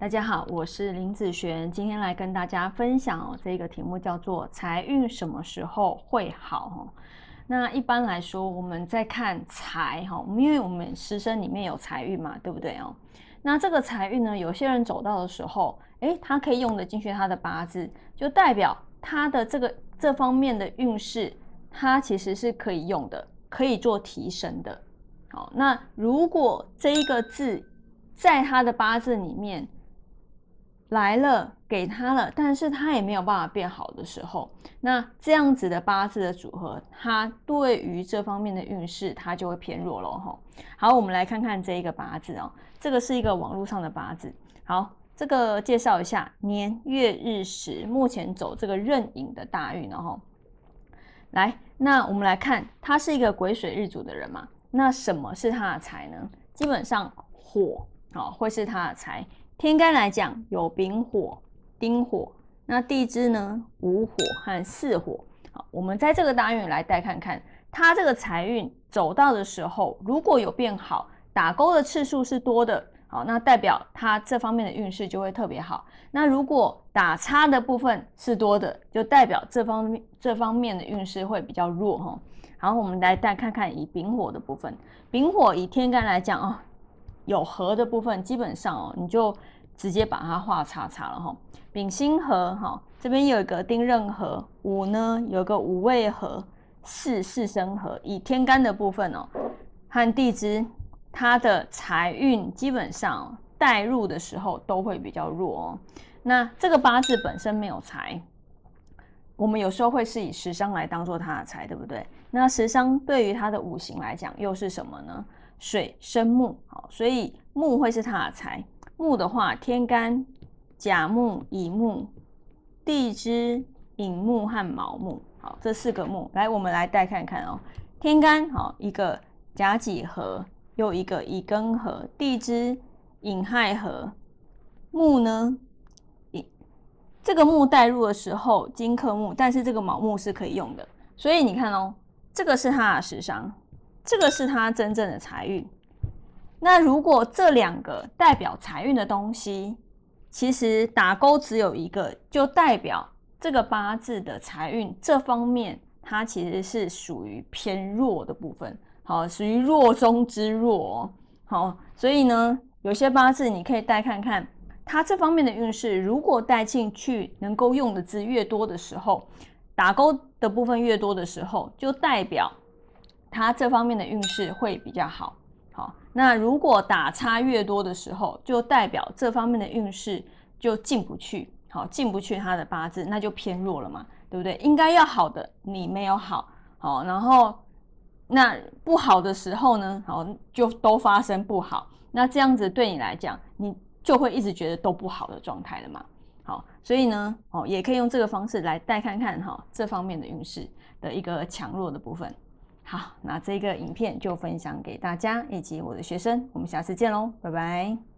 大家好，我是林子璇，今天来跟大家分享哦，这个题目叫做财运什么时候会好？哦，那一般来说，我们在看财哈，因为我们师生里面有财运嘛，对不对哦？那这个财运呢，有些人走到的时候，诶，他可以用得进去他的八字，就代表他的这个这方面的运势，他其实是可以用的，可以做提升的。好，那如果这一个字在他的八字里面，来了，给他了，但是他也没有办法变好的时候，那这样子的八字的组合，他对于这方面的运势，他就会偏弱了哈。好，我们来看看这一个八字哦，这个是一个网络上的八字。好，这个介绍一下年月日时，目前走这个壬寅的大运然后，来，那我们来看，他是一个癸水日主的人嘛，那什么是他的财呢？基本上火啊，会是他的财。天干来讲有丙火、丁火，那地支呢午火和巳火。好，我们在这个大运来带看看，它这个财运走到的时候，如果有变好，打勾的次数是多的，好，那代表它这方面的运势就会特别好。那如果打叉的部分是多的，就代表这方面这方面的运势会比较弱哈。好，我们来带看看以丙火的部分，丙火以天干来讲哦。有合的部分，基本上哦，你就直接把它画叉叉了哈。丙辛合哈，这边有一个丁壬合，五呢有个五未合，四四生合。以天干的部分哦，和地支，它的财运基本上带入的时候都会比较弱哦。那这个八字本身没有财，我们有时候会是以食伤来当做它的财，对不对？那食伤对于它的五行来讲又是什么呢？水生木，好，所以木会是他的财。木的话，天干甲木、乙木、地支寅木和卯木，好，这四个木，来，我们来带看看哦。天干好，一个甲己合，又一个乙庚合，地支寅亥合。木呢，这个木带入的时候金克木，但是这个卯木是可以用的，所以你看哦，这个是他的食伤。这个是他真正的财运。那如果这两个代表财运的东西，其实打勾只有一个，就代表这个八字的财运这方面，它其实是属于偏弱的部分。好，属于弱中之弱。好，所以呢，有些八字你可以带看看，它这方面的运势，如果带进去能够用的字越多的时候，打勾的部分越多的时候，就代表。他这方面的运势会比较好，好，那如果打叉越多的时候，就代表这方面的运势就进不去，好，进不去他的八字，那就偏弱了嘛，对不对？应该要好的你没有好，好，然后那不好的时候呢，好，就都发生不好，那这样子对你来讲，你就会一直觉得都不好的状态了嘛，好，所以呢，哦，也可以用这个方式来带看看哈，这方面的运势的一个强弱的部分。好，那这个影片就分享给大家以及我的学生，我们下次见喽，拜拜。